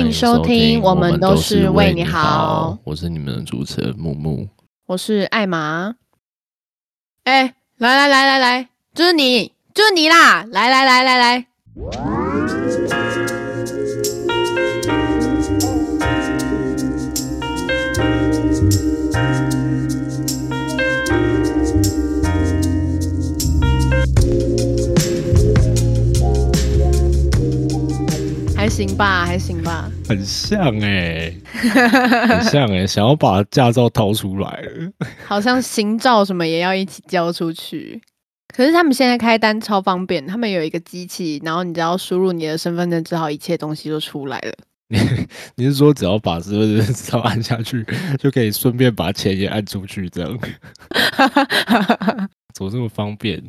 欢迎收听，我们都是为你好。我是你们的主持人木木，我是艾玛。哎，来来来来来，就是你，就是你啦！来来来来来。还行吧，还行吧，很像哎，很像哎，想要把驾照掏出来了，好像行照什么也要一起交出去。可是他们现在开单超方便，他们有一个机器，然后你只要输入你的身份证之后，一切东西就出来了。你 你是说只要把身份证照按下去，就可以顺便把钱也按出去，这样？怎么这么方便？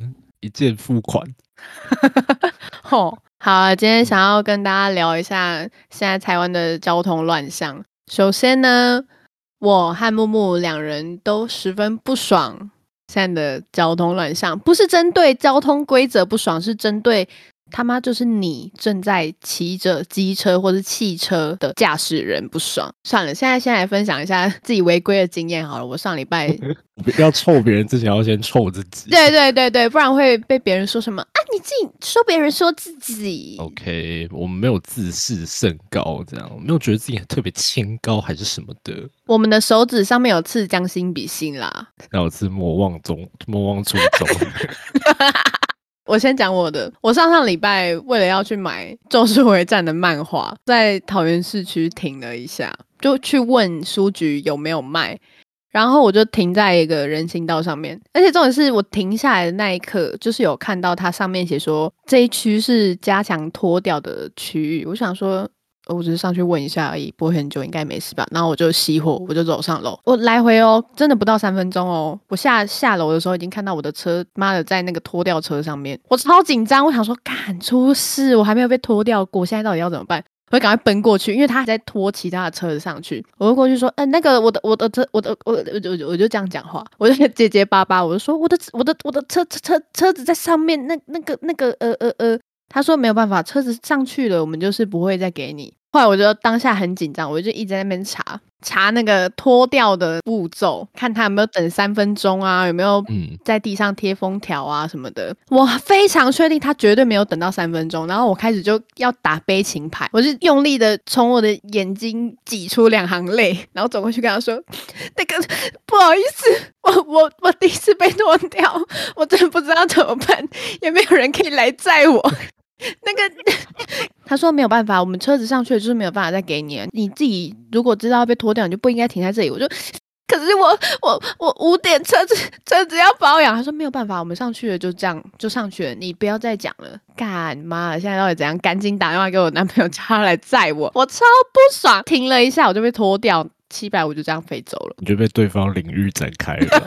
一键付款？吼！好，今天想要跟大家聊一下现在台湾的交通乱象。首先呢，我和木木两人都十分不爽现在的交通乱象，不是针对交通规则不爽，是针对。他妈就是你正在骑着机车或是汽车的驾驶人不爽。算了，现在先来分享一下自己违规的经验好了。我上礼拜 要臭别人之前要先臭自己。对对对对，不然会被别人说什么啊？你自己说别人说自己。OK，我们没有自视甚高，这样没有觉得自己特别清高还是什么的。我们的手指上面有刺将心比心啦，有刺莫忘中，莫忘初衷。我先讲我的，我上上礼拜为了要去买《咒术回战》的漫画，在桃园市区停了一下，就去问书局有没有卖，然后我就停在一个人行道上面，而且重点是我停下来的那一刻，就是有看到它上面写说这一区是加强脱掉的区域，我想说。我只是上去问一下而已，不会很久，应该没事吧？然后我就熄火，我就走上楼。我来回哦，真的不到三分钟哦。我下下楼的时候，已经看到我的车，妈的，在那个拖吊车上面。我超紧张，我想说，赶出事，我还没有被拖掉过，现在到底要怎么办？我赶快奔过去，因为他还在拖其他的车子上去。我就过去说，嗯，那个我的我的车，我的我我就我就这样讲话，我就结结巴巴，我就说我的我的我的车车车车子在上面，那那个那个呃呃呃，他说没有办法，车子上去了，我们就是不会再给你。后来我就当下很紧张，我就一直在那边查查那个脱掉的步骤，看他有没有等三分钟啊，有没有在地上贴封条啊什么的。我非常确定他绝对没有等到三分钟。然后我开始就要打悲情牌，我就用力的从我的眼睛挤出两行泪，然后走过去跟他说：“那个不好意思，我我我第一次被脱掉，我真的不知道怎么办，也没有人可以来载我。” 那个 他说没有办法，我们车子上去了就是没有办法再给你。你自己如果知道被拖掉，你就不应该停在这里。我就可是我我我五点车子车子要保养，他说没有办法，我们上去了就这样就上去了，你不要再讲了。干妈，现在到底怎样？赶紧打电话给我男朋友，叫他来载我。我超不爽，停了一下我就被拖掉，七百五就这样飞走了。你就被对方领域展开了。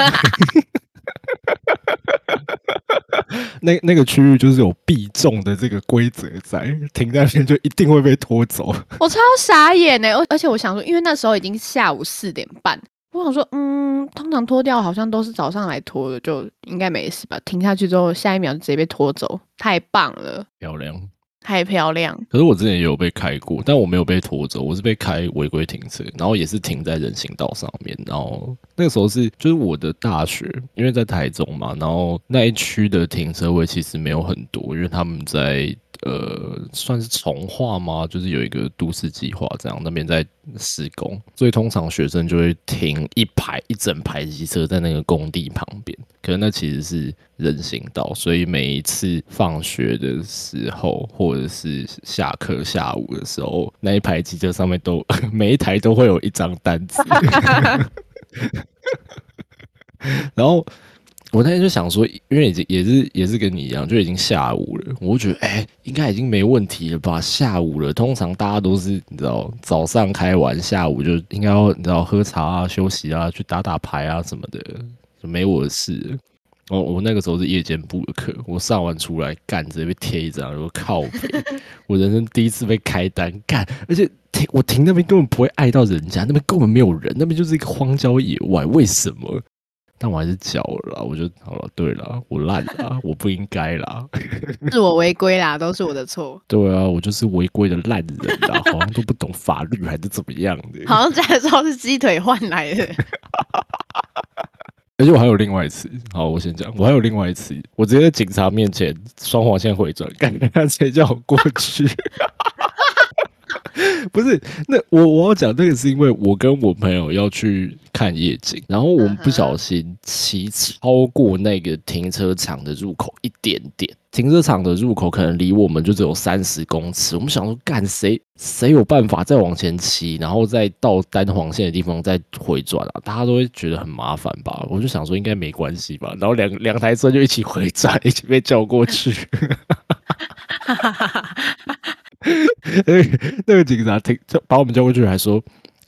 那那个区域就是有必中的这个规则在，停在那边就一定会被拖走。我超傻眼呢，而而且我想说，因为那时候已经下午四点半，我想说，嗯，通常拖掉好像都是早上来拖的，就应该没事吧？停下去之后，下一秒就直接被拖走，太棒了，漂亮。太漂亮！可是我之前也有被开过，但我没有被拖走，我是被开违规停车，然后也是停在人行道上面。然后那个时候是就是我的大学，因为在台中嘛，然后那一区的停车位其实没有很多，因为他们在。呃，算是重化吗？就是有一个都市计划，这样那边在施工，所以通常学生就会停一排一整排机车在那个工地旁边。可是那其实是人行道，所以每一次放学的时候，或者是下课下午的时候，那一排机车上面都 每一台都会有一张单子，然后。我那天就想说，因为已经也是也是跟你一样，就已经下午了，我就觉得哎，应该已经没问题了吧？下午了，通常大家都是你知道，早上开完，下午就应该要你知道喝茶啊、休息啊、去打打牌啊什么的，没我的事。我我那个时候是夜间部的课，我上完出来干，直接被贴一张，我靠！我人生第一次被开单干，而且停我停那边根本不会碍到人家，那边根本没有人，那边就是一个荒郊野外，为什么？但我还是缴了啦。我就好了，对了，我烂了，我不应该啦。是我违规啦，都是我的错。对啊，我就是违规的烂人啦，好像都不懂法律还是怎么样的。好像驾照是鸡腿换来的。而且我还有另外一次，好，我先讲，我还有另外一次，我直接在警察面前双黄线回转，干他直接叫我过去。不是，那我我要讲那个是因为我跟我朋友要去看夜景，然后我们不小心骑超过那个停车场的入口一点点，停车场的入口可能离我们就只有三十公尺。我们想说，干谁谁有办法再往前骑，然后再到单黄线的地方再回转啊？大家都会觉得很麻烦吧？我就想说应该没关系吧，然后两两台车就一起回转，一起被叫过去。那个那个警察听，就把我们叫过去，还说：“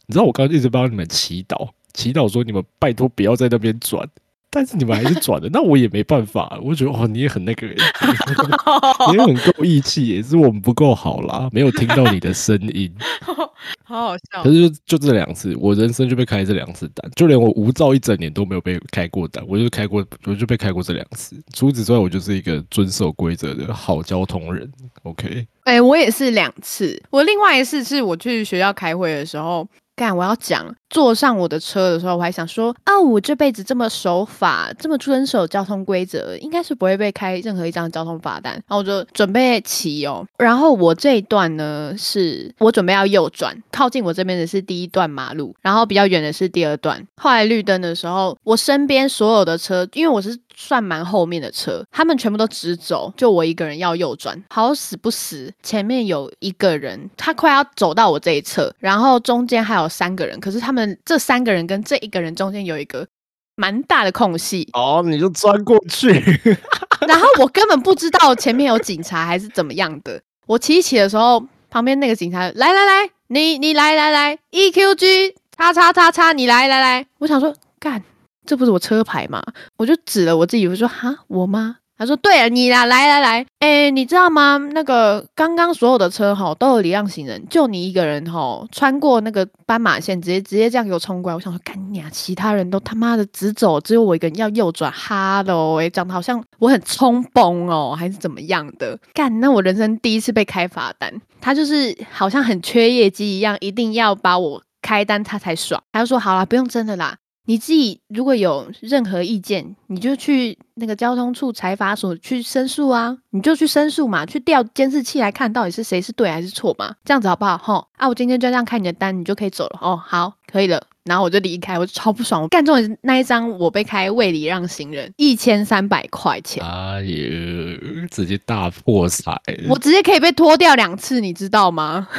你知道我刚刚一直帮你们祈祷，祈祷说你们拜托不要在那边转，但是你们还是转的，那我也没办法。我觉得哦，你也很那个，你也很够义气，也是我们不够好啦，没有听到你的声音，好好笑。可是就就这两次，我人生就被开这两次单，就连我无照一整年都没有被开过单，我就开过，我就被开过这两次。除此之外，我就是一个遵守规则的好交通人。OK。哎，我也是两次。我另外一次是我去学校开会的时候，干我要讲坐上我的车的时候，我还想说啊，我这辈子这么守法，这么遵守交通规则，应该是不会被开任何一张交通罚单。然后我就准备骑哦。然后我这一段呢，是我准备要右转，靠近我这边的是第一段马路，然后比较远的是第二段。后来绿灯的时候，我身边所有的车，因为我是。算蛮后面的车，他们全部都直走，就我一个人要右转，好死不死，前面有一个人，他快要走到我这一侧，然后中间还有三个人，可是他这三个人跟这一个人中间有一个蛮大的空隙，哦，你就钻过去，然后我根本不知道前面有警察还是怎么样的，我骑起的时候，旁边那个警察来来来，你你来来来，E Q G 叉叉叉叉，你来来来，我想说干。这不是我车牌吗？我就指了我自己，我说哈，我吗？他说对啊，你啦，来来来，哎，你知道吗？那个刚刚所有的车哈都有礼让行人，就你一个人哈穿过那个斑马线，直接直接这样给我冲过来。我想说干你啊，其他人都他妈的直走，只有我一个人要右转。哈喽，哎，讲的好像我很冲崩哦，还是怎么样的？干，那我人生第一次被开罚单，他就是好像很缺业绩一样，一定要把我开单他才爽。他就说好了，不用真的啦。你自己如果有任何意见，你就去那个交通处财法所去申诉啊，你就去申诉嘛，去调监视器来看到底是谁是对还是错嘛，这样子好不好？吼啊，我今天就这样开你的单，你就可以走了哦。好，可以了，然后我就离开，我就超不爽，我干中的那一张我被开未礼让行人一千三百块钱，哎呦，直接大破财，我直接可以被拖掉两次，你知道吗？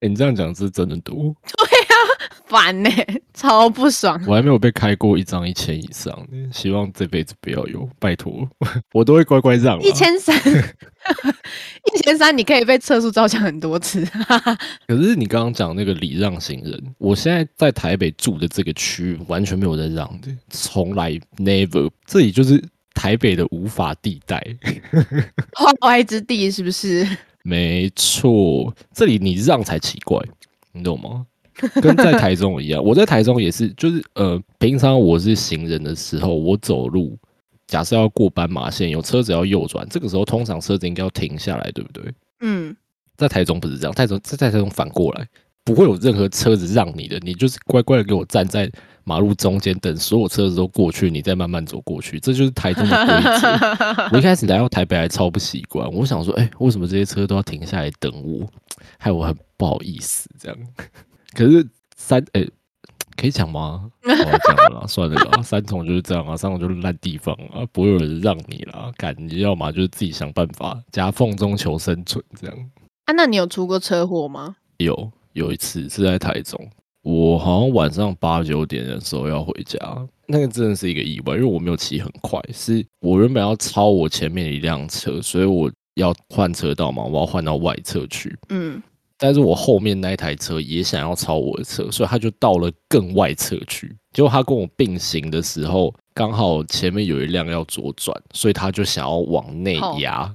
哎，你这样讲是真的多。对啊，烦呢，超不爽。我还没有被开过一张一千以上的，希望这辈子不要有，拜托，我都会乖乖让。一千三，一千三，你可以被测速照相很多次。可是你刚刚讲那个礼让行人，我现在在台北住的这个区完全没有在让的，从来 never，这里就是台北的无法地带，化外之地，是不是？没错，这里你让才奇怪，你懂吗？跟在台中一样，我在台中也是，就是呃，平常我是行人的时候，我走路，假设要过斑马线，有车子要右转，这个时候通常车子应该要停下来，对不对？嗯，在台中不是这样，台中在在台中反过来，不会有任何车子让你的，你就是乖乖的给我站在。马路中间等所有车子都过去，你再慢慢走过去，这就是台中的规则。我一开始来到台北还超不习惯，我想说，哎，为什么这些车都要停下来等我？害我很不好意思这样。可是三，哎，可以讲吗？讲了，算了啦。三重就是这样啊，三重就是烂地方啊，不会有人让你啦。干，你要么就是自己想办法夹缝中求生存这样。啊，那你有出过车祸吗？有，有一次是在台中。我好像晚上八九点的时候要回家，那个真的是一个意外，因为我没有骑很快，是我原本要超我前面一辆车，所以我要换车道嘛，我要换到外侧去。嗯，但是我后面那一台车也想要超我的车，所以他就到了更外侧去。结果他跟我并行的时候，刚好前面有一辆要左转，所以他就想要往内压。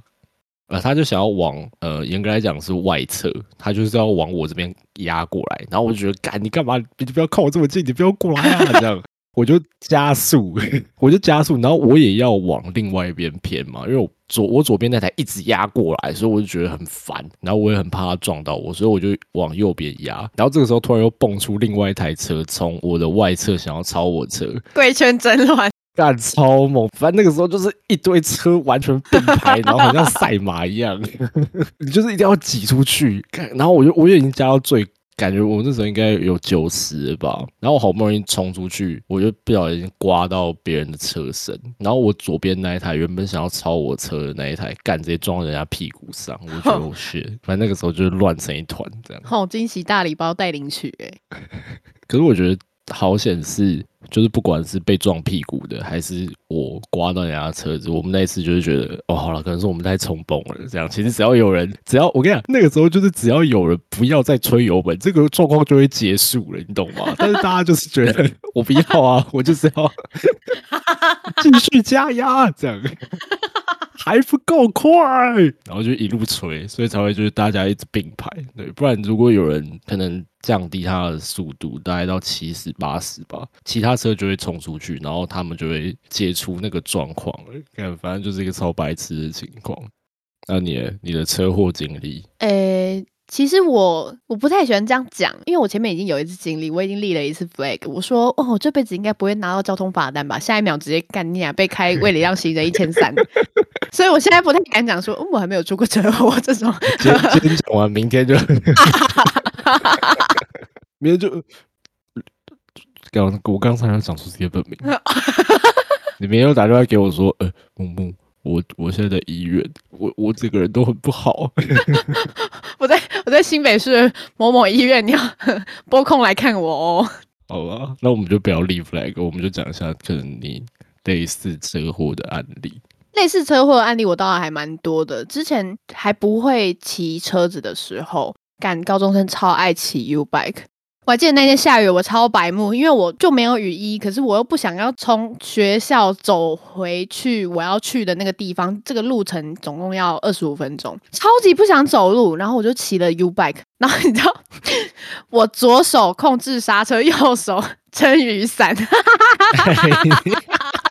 呃，他就想要往呃，严格来讲是外侧，他就是要往我这边压过来，然后我就觉得，干你干嘛？你不要靠我这么近，你不要过来啊！这样，我就加速，我就加速，然后我也要往另外一边偏嘛，因为我左我左边那台一直压过来，所以我就觉得很烦，然后我也很怕它撞到我，所以我就往右边压。然后这个时候突然又蹦出另外一台车，从我的外侧想要超我车，贵圈真乱。干超猛，反正那个时候就是一堆车完全并排，然后好像赛马一样，你就是一定要挤出去。然后我就我就已经加到最，感觉我那时候应该有九十吧。然后我好不容易冲出去，我就不小心刮到别人的车身。然后我左边那一台原本想要超我车的那一台，干直接撞人家屁股上，我觉得 我血。反正那个时候就是乱成一团这样。好惊喜大礼包带领取哎！可是我觉得。好险是，就是不管是被撞屁股的，还是我刮到人家车子，我们那一次就是觉得，哦，好了，可能是我们太冲动了。这样，其实只要有人，只要我跟你讲，那个时候就是只要有人不要再吹油门，这个状况就会结束了，你懂吗？但是大家就是觉得我不要啊，我就是要 继续加压，这样。还不够快，然后就一路吹，所以才会就是大家一直并排，对，不然如果有人可能降低他的速度，大概到七十八十吧，其他车就会冲出去，然后他们就会解除那个状况。看，反正就是一个超白痴的情况。那你你的车祸经历？诶。其实我我不太喜欢这样讲，因为我前面已经有一次经历，我已经立了一次 flag，我说哦，我这辈子应该不会拿到交通罚单吧，下一秒直接干你啊，被开为了让行人一千三，所以我现在不太敢讲说，我还没有出过车祸这种。今天讲完，明天就，明天就，刚我刚才要讲出自己的本名，你明天又打电话给我说，呃，木木。我我现在在医院，我我整个人都很不好。我在我在新北市某某医院，你要拨空来看我哦。好吧，那我们就不要立 flag，我们就讲一下可能你类似车祸的案例。类似车祸的案例，我倒还蛮多的。之前还不会骑车子的时候，干高中生超爱骑 U bike。我还记得那天下雨，我超白目，因为我就没有雨衣，可是我又不想要从学校走回去我要去的那个地方，这个路程总共要二十五分钟，超级不想走路，然后我就骑了 U bike，然后你知道，我左手控制刹车，右手撑雨伞，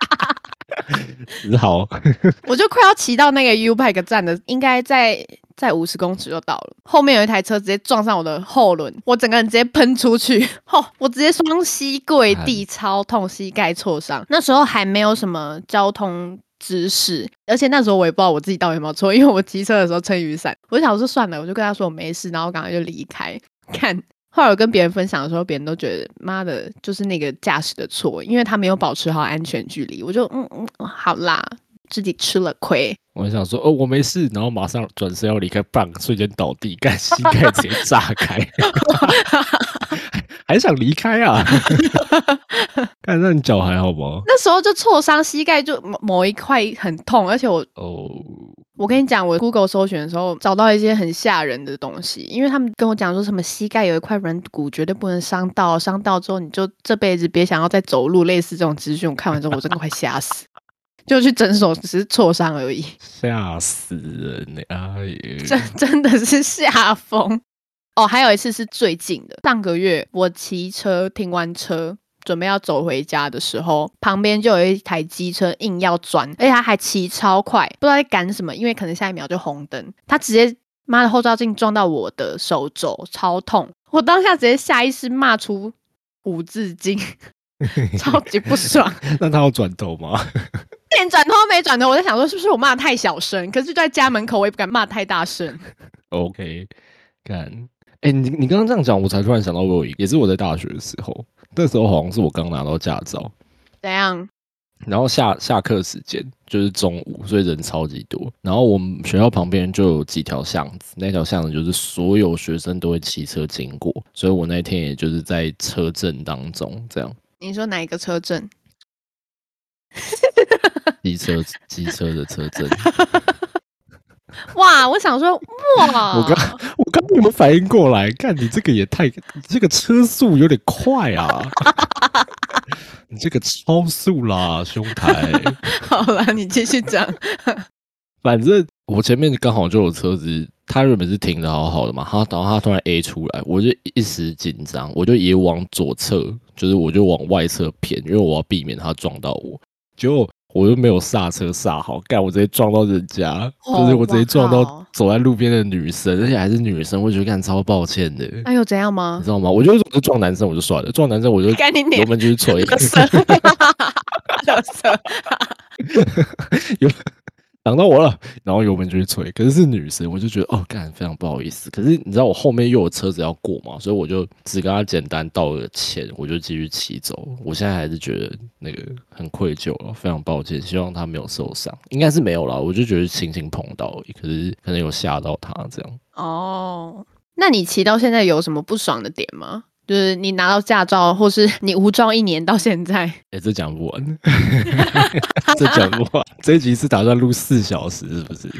好，我就快要骑到那个 U bike 站的，应该在。在五十公尺就到了，后面有一台车直接撞上我的后轮，我整个人直接喷出去，吼！我直接双膝跪地，超痛，膝盖挫伤。那时候还没有什么交通知识，而且那时候我也不知道我自己到底有没有错，因为我骑车的时候撑雨伞，我就想说算了，我就跟他说我没事，然后我赶快就离开。看，后来我跟别人分享的时候，别人都觉得妈的，就是那个驾驶的错，因为他没有保持好安全距离。我就嗯嗯，好啦。自己吃了亏，我想说哦，我没事，然后马上转身要离开，棒瞬间倒地，干膝盖直接炸开，还想离开啊？看那你脚还好吗？那时候就挫伤膝盖，就某某一块很痛，而且我哦，我跟你讲，我 Google 搜寻的时候找到一些很吓人的东西，因为他们跟我讲说什么膝盖有一块软骨，绝对不能伤到，伤到之后你就这辈子别想要再走路，类似这种资讯，我看完之后我真的快吓死。就去诊所，只是挫伤而已，吓死人！哎，真真的是吓疯哦！还有一次是最近的，上个月我骑车停完车，准备要走回家的时候，旁边就有一台机车硬要转，而且他还骑超快，不知道在赶什么，因为可能下一秒就红灯，他直接妈的后照镜撞到我的手肘，超痛！我当下直接下意识骂出五字经，超级不爽。那他要转头吗？连转头都没转头，我在想说是不是我骂太小声？可是就在家门口，我也不敢骂太大声。OK，看，哎，你你刚刚这样讲，我才突然想到，我有一也是我在大学的时候，那时候好像是我刚拿到驾照，怎样？然后下下课时间就是中午，所以人超级多。然后我们学校旁边就有几条巷子，那条巷子就是所有学生都会骑车经过，所以我那天也就是在车阵当中这样。你说哪一个车阵？机车机车的车震，哇！我想说，哇！我刚我刚有没有反应过来？看你这个也太，这个车速有点快啊！你这个超速啦，兄台。好了，你继续讲。反正我前面刚好就有车子他原本是停的好好的嘛，他然后他突然 A 出来，我就一时紧张，我就也往左侧，就是我就往外侧偏，因为我要避免他撞到我。结果我又没有刹车刹好，干我直接撞到人家，哦就是我直接撞到走在路边的女生，而且还是女生，我觉得干超抱歉的，哎呦，怎样吗？你？知道吗？我就我就撞男生我就算了，撞男生我就干你脸油门继续吹，垃圾，垃圾，有挡到我了，然后油门就去吹，可是是女生，我就觉得哦，干非常不好意思。可是你知道我后面又有车子要过嘛，所以我就只跟他简单道了歉，我就继续骑走。我现在还是觉得那个很愧疚了，非常抱歉，希望他没有受伤，应该是没有啦，我就觉得轻轻碰到而已，可是可能有吓到他这样。哦，那你骑到现在有什么不爽的点吗？就是你拿到驾照，或是你无照一年到现在，哎、这讲不完，这讲不完。这一集是打算录四小时，是不是？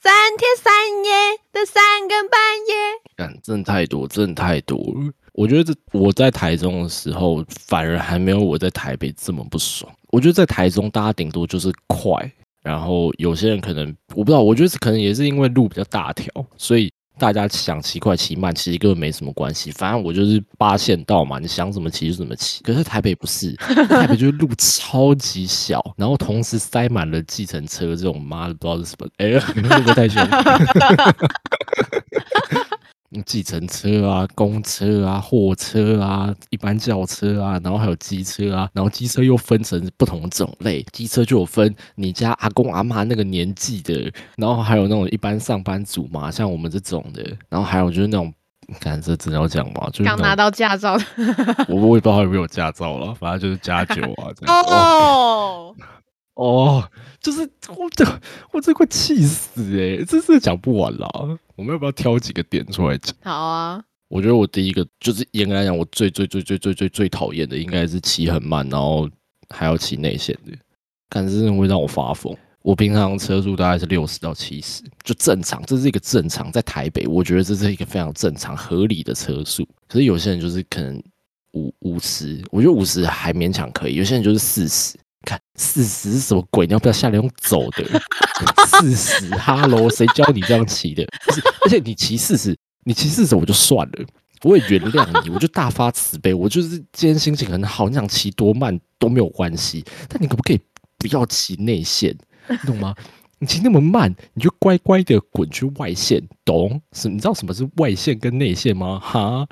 三天三夜的三更半夜，干，真的太多，真的太多了。我觉得这我在台中的时候，反而还没有我在台北这么不爽。我觉得在台中，大家顶多就是快，然后有些人可能我不知道，我觉得可能也是因为路比较大条，所以大家想骑快骑慢，其实根本没什么关系。反正我就是八线道嘛，你想怎么骑就怎么骑。可是台北不是，台北就是路超级小，然后同时塞满了计程车这种妈的不知道是什么，哎、会不会太凶？计程车啊、公车啊、货车啊、一般轿车啊，然后还有机车啊，然后机车又分成不同种类，机车就有分你家阿公阿妈那个年纪的，然后还有那种一般上班族嘛，像我们这种的，然后还有就是那种。看这真的要讲吗？就是刚拿到驾照我我也不知道有没有驾照了，反正就是加酒啊 这样。哦哦，哦，就是我这我这快气死哎、欸，这是讲不完啦。我们要不要挑几个点出来讲？好啊，我觉得我第一个就是严格来讲，我最最最最最最最讨厌的应该是骑很慢，然后还要骑内线的，看这真的会让我发疯。我平常车速大概是六十到七十，就正常，这是一个正常，在台北我觉得这是一个非常正常合理的车速。可是有些人就是可能五五十，我觉得五十还勉强可以，有些人就是四十。看四十是什么鬼？你要不要下来用走的？四十哈喽，谁教你这样骑的？而且你骑四十，你骑四十我就算了，我也原谅你，我就大发慈悲。我就是今天心情很好，你想骑多慢都没有关系，但你可不可以不要骑内线？你懂吗？你骑那么慢，你就乖乖的滚去外线，懂？是，你知道什么是外线跟内线吗？哈，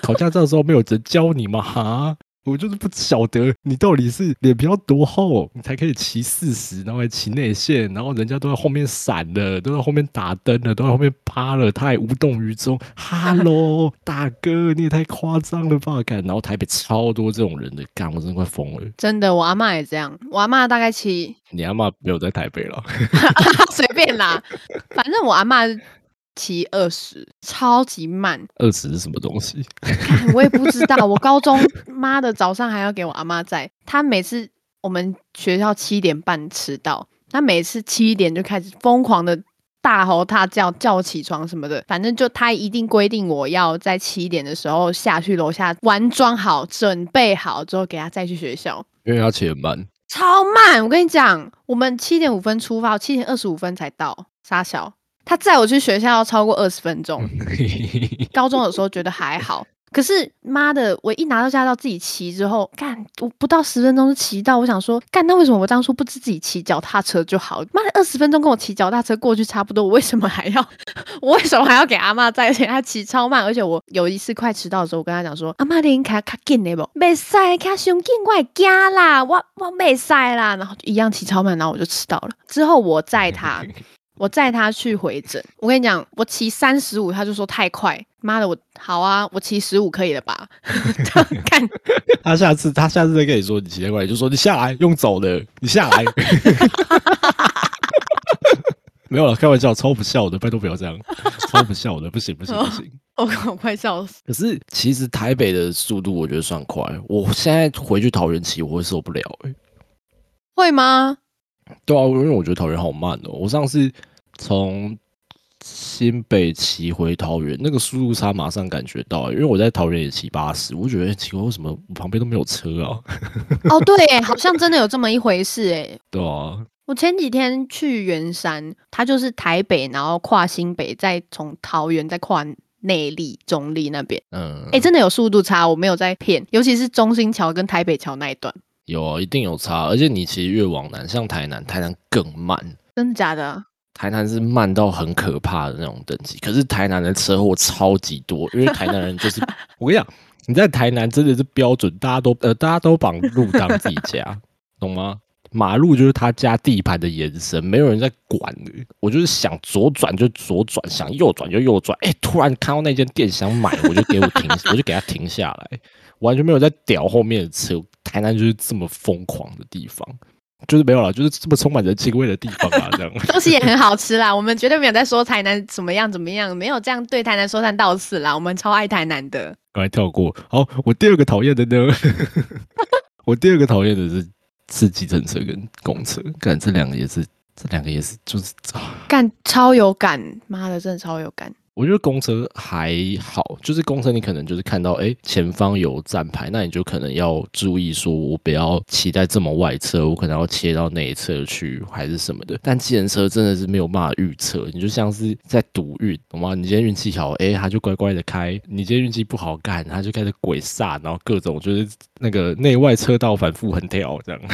考驾照的时候没有人教你吗？哈，我就是不晓得你到底是脸皮要多厚，你才可以骑四十，然后还骑内线，然后人家都在后面闪了，都在后面打灯了，都在后面趴了，他还无动于衷。哈喽，大哥，你也太夸张了吧？干，然后台北超多这种人的，干，我真的快疯了。真的，我阿嬷也这样，我阿嬷大概骑你阿妈没有在台北了，随便啦，反正我阿嬷骑二十，超级慢，二十是什么东西？我也不知道。我 高中妈的早上还要给我阿妈载，她每次我们学校七点半迟到，她每次七点就开始疯狂的大吼大叫，叫我起床什么的。反正就她一定规定我要在七点的时候下去楼下完妆好，准备好之后给她再去学校。因为他骑很慢，超慢！我跟你讲，我们七点五分出发，七点二十五分才到。傻小，他载我去学校要超过二十分钟。高中的时候觉得还好，可是妈的，我一拿到驾照自己骑之后，干我不到十分钟就骑到。我想说，干那为什么我当初不自己骑脚踏车就好？妈的，二十分钟跟我骑脚踏车过去差不多，我为什么还要？我为什么还要给阿妈载？而且他骑超慢，而且我有一次快迟到的时候，我跟他讲说，阿妈你开卡紧的不？没使开上紧，我会惊啦，我我没使啦，然后就一样骑超慢，然后我就迟到了。之后我载他。我载他去回诊，我跟你讲，我骑三十五，他就说太快。妈的，我好啊，我骑十五可以了吧？看，他下次他下次再跟你说你骑太快，你就说你下来用走的，你下来。没有了，开玩笑，超不孝的，拜托不要这样，超不孝的，不行不行不行。我我快笑死。可是其实台北的速度我觉得算快，我现在回去桃园骑我会受不了哎、会吗？对啊，因为我觉得桃园好慢哦。我上次从新北骑回桃园，那个速度差马上感觉到，因为我在桃园也骑八十，我觉得奇怪，为什么我旁边都没有车啊？哦，对耶，好像真的有这么一回事哎。对啊，我前几天去圆山，它就是台北，然后跨新北，再从桃园再跨内力、中立那边。嗯，哎、真的有速度差，我没有在骗，尤其是中心桥跟台北桥那一段，有啊，一定有差。而且你其实越往南，像台南，台南更慢，真的假的？台南是慢到很可怕的那种等级。可是台南的车祸超级多，因为台南人就是，我跟你讲，你在台南真的是标准，大家都呃，大家都把路当自己家，懂吗？马路就是他家地盘的延伸，没有人在管的。我就是想左转就左转，想右转就右转。哎、突然看到那间店想买，我就给我停，我就给他停下来，完全没有在屌后面的车。台南就是这么疯狂的地方，就是没有了，就是这么充满人情味的地方啊，这样。东西也很好吃啦，我们绝对没有在说台南怎么样怎么样，没有这样对台南说三道四啦，我们超爱台南的。赶快跳过。好，我第二个讨厌的呢，我第二个讨厌的是是计程车跟公车，干这两个也是，这两个也是，就是啊干超有感，妈的，真的超有感。我觉得公车还好，就是公车你可能就是看到哎、前方有站牌，那你就可能要注意说，我不要骑在这么外侧，我可能要切到内侧去，还是什么的。但计程车真的是没有办法预测，你就像是在赌运，懂吗？你今天运气好，哎、他就乖乖的开；你今天运气不好，干他就开始鬼煞，然后各种就是那个内外车道反复横跳这样。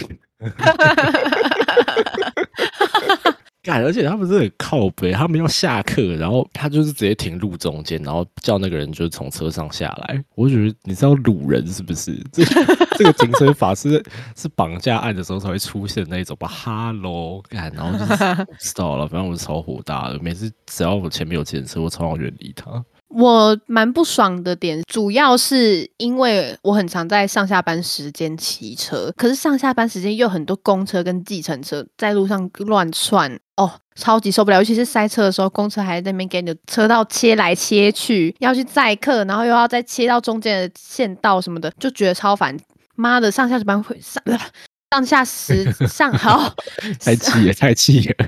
干，而且他们是很靠北，他们要下课，然后他就是直接停路中间，然后叫那个人就是从车上下来。我觉得你知道掳人是不是？这这个停车法是是绑架案的时候才会出现那一种吧？哈喽，干，然后就是 知道了，反正我是超火大的，每次只要我前面有检车，我超想远离他。我蛮不爽的点，主要是因为我很常在上下班时间骑车，可是上下班时间又很多公车跟计程车在路上乱窜，超级受不了。尤其是塞车的时候，公车还在那边给你的车道切来切去，要去载客，然后又要再切到中间的线道什么的，就觉得超烦。妈的，上下班会上 上下时 上好太气了，太气了！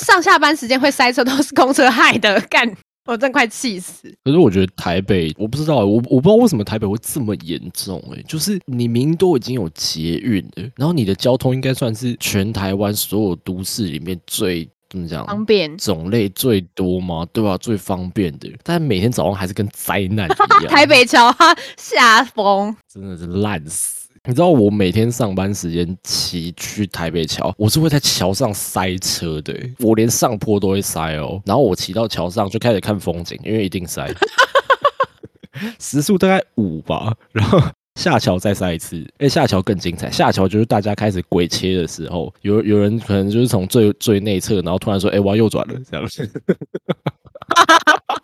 上下班时间会塞车，都是公车害的，干！我真快气死。可是我觉得台北，我不知道，我我不知道为什么台北会这么严重、欸。就是你明明都已经有捷运了，然后你的交通应该算是全台湾所有都市里面最怎么讲，方便。种类最多吗？对吧、最方便的，但每天早上还是跟灾难一样。台北桥哈下风，真的是烂死。你知道我每天上班时间骑去台北桥，我是会在桥上塞车的，我连上坡都会塞哦。然后我骑到桥上就开始看风景，因为一定塞，时速大概五吧，然后。下桥再塞一次，哎，下桥更精彩。下桥就是大家开始鬼切的时候，有有人可能就是从最最内侧，然后突然说：“哎，我要右转了。”这样子。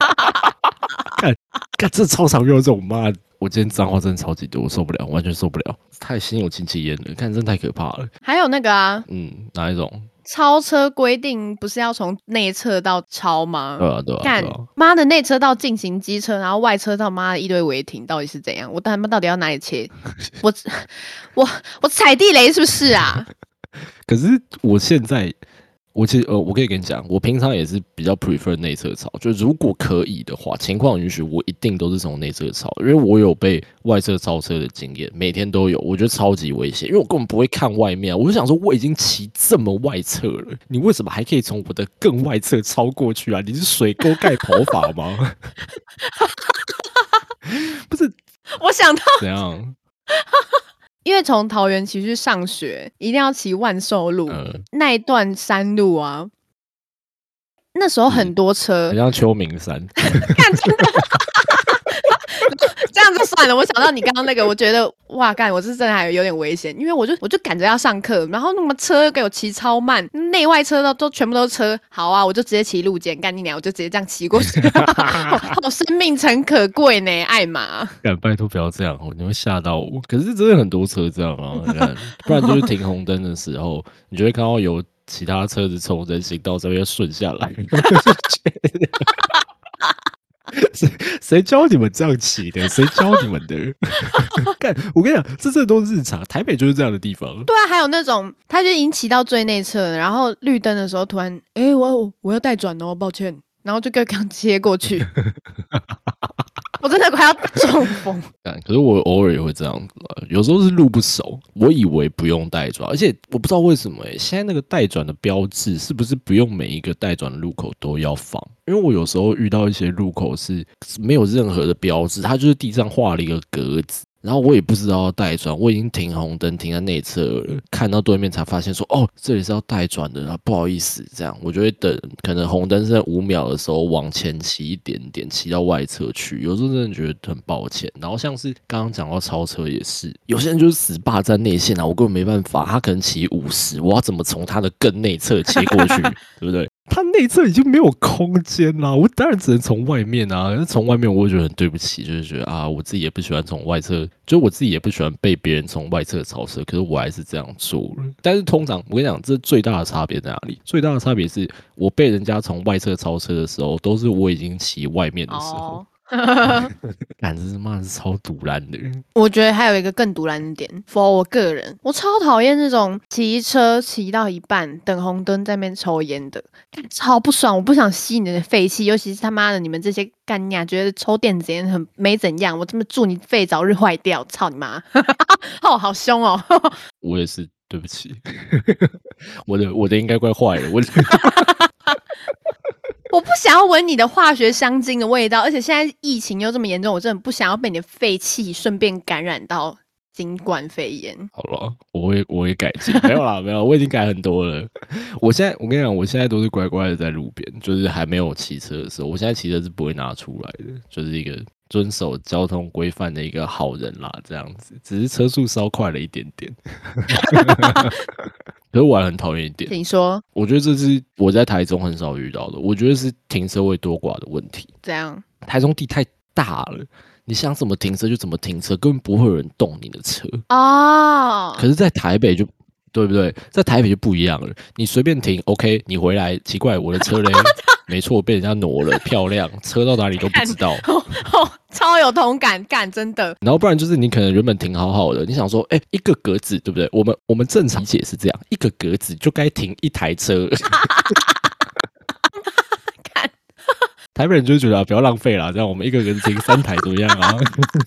看，看，这超常用这种妈，我今天脏话真的超级多，我受不了，完全受不了，太心有戚戚焉了，看真的太可怕了。还有那个啊，嗯，哪一种？超车规定不是要从内侧道超吗？对啊，对啊，干。妈的内车道进行机车，然后外车道妈的一堆违停，到底是怎样？我他妈到底要哪里切？我我我踩地雷是不是啊？可是我现在，我其实呃，我可以跟你讲，我平常也是比较 prefer 内侧超，就如果可以的话，情况允许，我一定都是从内侧超，因为我有被外侧超车的经验，每天都有，我觉得超级危险，因为我根本不会看外面啊，我就想说我已经骑这么外侧了，你为什么还可以从我的更外侧超过去啊？你是水沟盖跑法吗？不是我想到，怎样？因为从桃园骑去上学，一定要骑万寿路、嗯，那一段山路啊。那时候很多车。很，像秋名山，看真的，这样就算了。我想到你刚刚那个，我觉得哇，干，我是真的还有点危险，因为我就我就赶着要上课，然后那么车给我骑超慢，内外车道都全部都是车。好啊，我就直接骑路肩，干你娘，我就直接这样骑过去。好生命诚可贵呢，艾玛。敢拜托不要这样哦，你会吓到我。可是真的很多车这样啊，不然就是停红灯的时候，你就会看到有其他车子从人行道这边顺下来。谁 谁教你们这样骑的？谁教你们的？干，我跟你讲，这这都是日常，台北就是这样的地方。对啊，还有那种他就已经骑到最内侧，然后绿灯的时候突然，哎、我我要带转哦，抱歉，然后就刚刚切过去。我真的快要中风。但可是我偶尔也会这样子，有时候是路不熟，我以为不用带转，而且我不知道为什么诶、现在那个带转的标志是不是不用每一个带转的路口都要放？因为我有时候遇到一些路口是没有任何的标志，它就是地上画了一个格子。然后我也不知道要带转，我已经停红灯停在内侧了，看到对面才发现说，哦，这里是要带转的，啊，不好意思，这样我就会等，可能红灯是在五秒的时候往前骑一点点，骑到外侧去。有时候真的觉得很抱歉。然后像是刚刚讲到超车也是，有些人就是死霸占内线啊，我根本没办法，他可能骑五十，我要怎么从他的更内侧切过去，对不对？他内侧已经没有空间啦，我当然只能从外面啊。从外面我会觉得很对不起，就是觉得啊，我自己也不喜欢从外侧，就我自己也不喜欢被别人从外侧超车，可是我还是这样做了。但是通常我跟你讲，这最大的差别在哪里？最大的差别是我被人家从外侧超车的时候，都是我已经骑外面的时候哦。，感觉他妈的是超堵烂的。我觉得还有一个更毒烂的点，for 我个人，我超讨厌那种骑车骑到一半等红灯在那边抽烟的，超不爽。我不想吸你的废气，尤其是他妈的你们这些干娘觉得抽电子烟很没怎样，我这么祝你肺早日坏掉，操你妈！哦，好凶哦。我也是，对不起，我的我的应该怪坏了，我我不想要闻你的化学香精的味道，而且现在疫情又这么严重，我真的不想要被你的废气顺便感染到新冠肺炎。好了，我会我会改进，没有啦，没有，我已经改很多了。我现在我跟你讲，我现在都是乖乖的在路边，就是还没有骑车的时候，我现在骑车是不会拿出来的，就是一个遵守交通规范的一个好人啦，这样子，只是车速稍快了一点点。可是我还很讨厌一点，你说我觉得这是我在台中很少遇到的，我觉得是停车位多寡的问题。怎样？台中地太大了，你想怎么停车就怎么停车，根本不会有人动你的车。哦，可是，在台北就对不对？在台北就不一样了，你随便停，OK，你回来，奇怪，我的车嘞，没错，被人家挪了，漂亮，车到哪里都不知道。哦，超有同感，干真的。然后不然就是你可能原本停好好的，你想说，哎，一个格子，对不对？我们我们正常理解是这样，一个格子就该停一台车。干台北人就会觉得、啊、不要浪费啦，这样我们一个人停三台怎么样啊？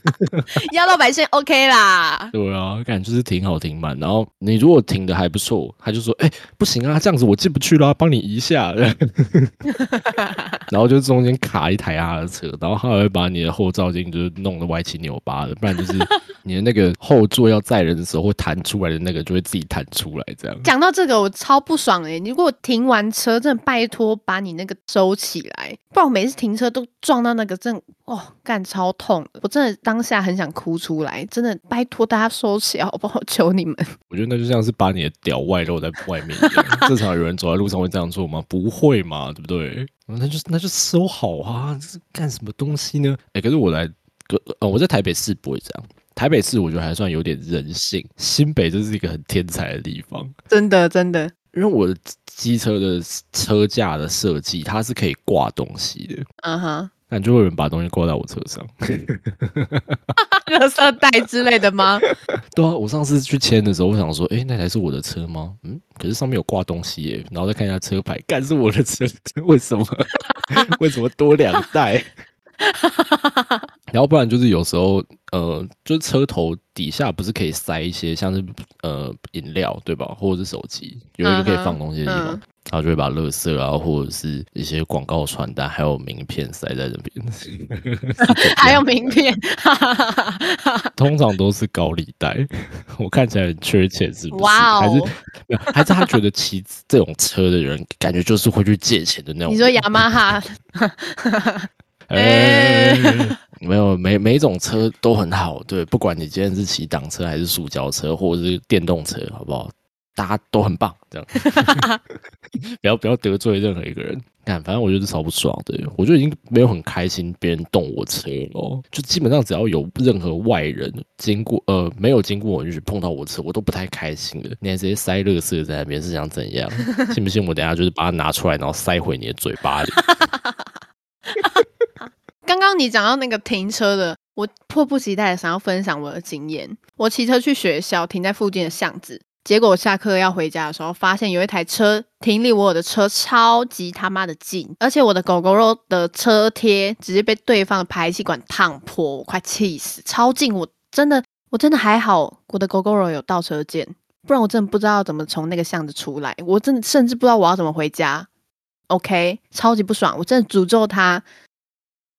压到白线 OK 啦。对啊，感觉就是停好停满，然后你如果停的还不错，他就说：“哎、不行啊，这样子我进不去啦，帮你移一下。” 然后就中间卡一台他的车，然后他还会把你的后照镜就是弄得歪七扭八的，不然就是你的那个后座要载人的时候会弹出来的那个就会自己弹出来，这样。讲到这个，我超不爽哎、你如果停完车，真的拜托把你那个收起来，不然我每次停车都撞到那个，真哦，干超痛的。我真的当下很想哭出来，真的拜托大家收起来好不好？求你们。我觉得那就像是把你的屌外露在外面一样。正常有人走在路上会这样做吗？不会嘛，对不对？那就那就收好啊，这是干什么东西呢？哎、可是我来，呃，我在台北市不会这样。台北市我觉得还算有点人性，新北这是一个很天才的地方，真的真的，因为我的机车的车架的设计，它是可以挂东西的，嗯哼，那就会有人把东西挂在我车上。垃圾袋之类的吗？对啊，我上次去签的时候，我想说，哎、那台是我的车吗？嗯，可是上面有挂东西耶，然后再看一下车牌，干是我的车，为什么？为什么多两袋？然后不然就是有时候，呃，就是车头底下不是可以塞一些像是呃饮料对吧，或者是手机，有一个可以放东西的地方，嗯然后就会把垃圾啊，或者是一些广告传单，还有名片塞在 这边。还有名片，通常都是高利贷，我看起来很缺钱，是不是？哇哦还是？还是他觉得骑这种车的人，感觉就是会去借钱的那种。你说雅马哈，哎、没有，每每一种车都很好，对，不管你今天是骑挡车还是塑胶车，或者是电动车，好不好？大家都很棒，这样，不要不要得罪任何一个人。看，反正我觉得超不爽的，我就已经没有很开心别人动我车了，就基本上只要有任何外人经过，呃，没有经过我就去碰到我车，我都不太开心的。你还直接塞垃圾在那边是想怎样？信不信我等下就是把它拿出来，然后塞回你的嘴巴里？刚刚你讲到那个停车的，我迫不及待的想要分享我的经验。我骑车去学校，停在附近的巷子，结果下课要回家的时候，发现有一台车停离我的车超级他妈的近，而且我的狗狗肉的车贴直接被对方的排气管烫破，我快气死！超近，我真的我真的还好，我的狗狗肉有倒车键，不然我真的不知道怎么从那个巷子出来，我真的甚至不知道我要怎么回家。OK，超级不爽，我真的诅咒他。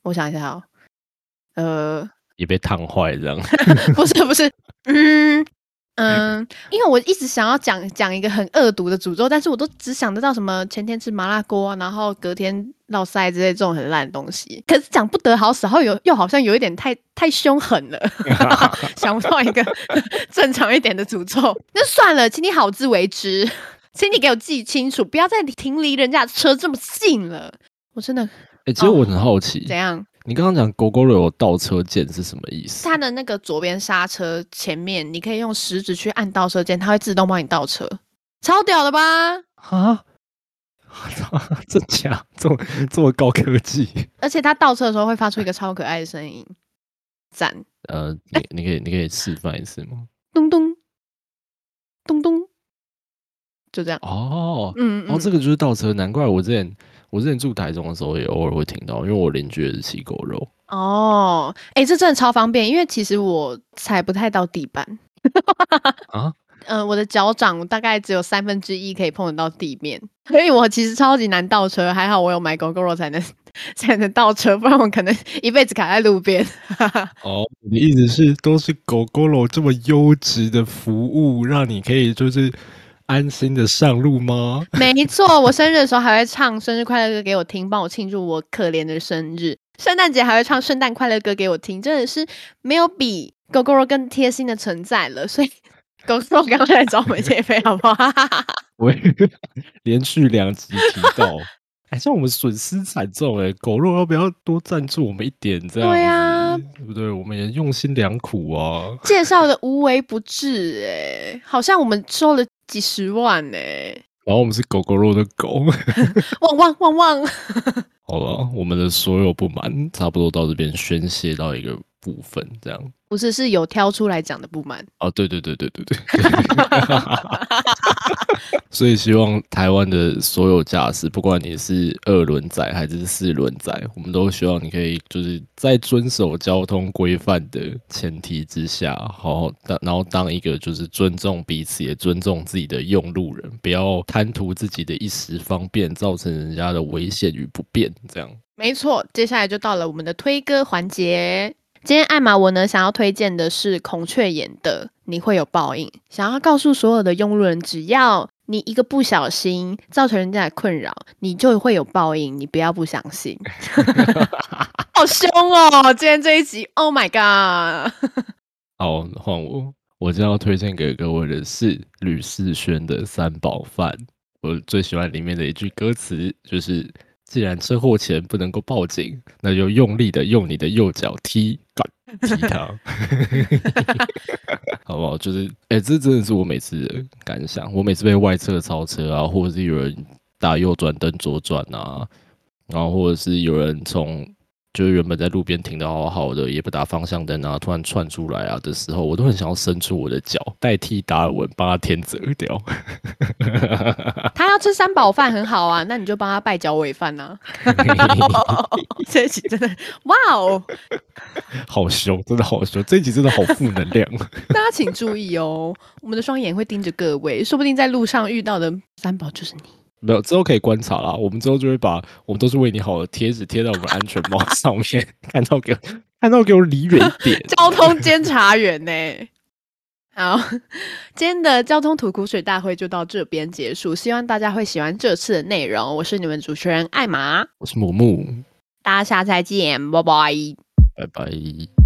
我想一下哦，呃，也被烫坏这样。不是不是，嗯嗯，因为我一直想要讲讲一个很恶毒的诅咒，但是我都只想得到什么前天吃麻辣锅，然后隔天落腮之类这种很烂的东西。可是讲不得好死，然后有又好像有一点太太凶狠了，想不到一个 正常一点的诅咒。那算了，请你好自为之，请你给我记清楚，不要再停离人家车这么近了。我真的，哎、其实我很好奇，怎样？你刚刚讲狗狗有倒车键是什么意思？它的那个左边刹车前面，你可以用食指去按倒车键，它会自动帮你倒车，超屌的吧？啊？真假？这么这么高科技？而且它倒车的时候会发出一个超可爱的声音，赞！呃，你你可以你可以示范一次吗？咚咚咚咚，就这样。哦，嗯哦，这个就是倒车，难怪我之前我之前住台中的时候也偶尔会听到，因为我邻居也是吃狗肉。哦，哎、这真的超方便，因为其实我踩不太到地板。啊？嗯、我的脚掌大概只有三分之一可以碰得到地面，所以我其实超级难倒车。还好我有买狗狗肉才能才能倒车，不然我可能一辈子卡在路边。哦，你的意思是都是狗狗肉这么优质的服务，让你可以就是安心的上路吗？没错，我生日的时候还会唱生日快乐歌给我听，帮我庆祝我可怜的生日。圣诞节还会唱圣诞快乐歌给我听，真的是没有比狗狗肉更贴心的存在了。所以狗狗肉刚刚来找我们借费好不好？我也连续两集提到，哎，像我们损失惨重哎，狗肉要不要多赞助我们一点？这样对啊子对不对？我们也用心良苦啊。介绍的无微不至，哎，好像我们收了几十万呢、然后我们是狗狗肉的狗。汪汪汪汪！好了，我们的所有不满差不多到这边宣泄到一个部分，这样。不是，是有挑出来讲的不满。哦，对对对对对对。所以希望台湾的所有驾驶，不管你是二轮仔还是四轮仔，我们都希望你可以就是在遵守交通规范的前提之下，好好当，然后当一个就是尊重彼此，也尊重自己的用路人，不要贪图自己的一时方便，造成人家的危险与不便，这样。没错，接下来就到了我们的推歌环节。今天艾玛我呢想要推荐的是孔雀眼的《你会有报应》，想要告诉所有的用路人，只要你一个不小心造成人家的困扰，你就会有报应，你不要不相信。好凶哦！今天这一集，Oh my god！好，换我。我将要推荐给各位的是吕世轩的《三宝饭》。我最喜欢里面的一句歌词，就是“既然车祸前不能够报警，那就用力的用你的右脚踢，干踢他，好不好？就是，哎、这真的是我每次的感想。我每次被外侧超车啊，或者是有人打右转灯左转啊，然后或者是有人从就是原本在路边停的好好的，也不打方向灯啊，突然窜出来啊的时候，我都很想要伸出我的脚，代替达尔文帮他天择掉。他要吃三宝饭很好啊，那你就帮他拜脚尾饭啊。这一集真的，哇哦！好凶，真的好凶，这一集真的好负能量。大家请注意哦，我们的双眼会盯着各位，说不定在路上遇到的三宝就是你。没有，之后可以观察啦。我们之后就会把我们都是为你好的贴纸贴在我们安全帽上面，看到给我看到给我离远一点。交通监察员呢？好，今天的交通吐苦水大会就到这边结束，希望大家会喜欢这次的内容。我是你们主持人艾玛，我是木木，大家下次再见，拜拜。拜拜。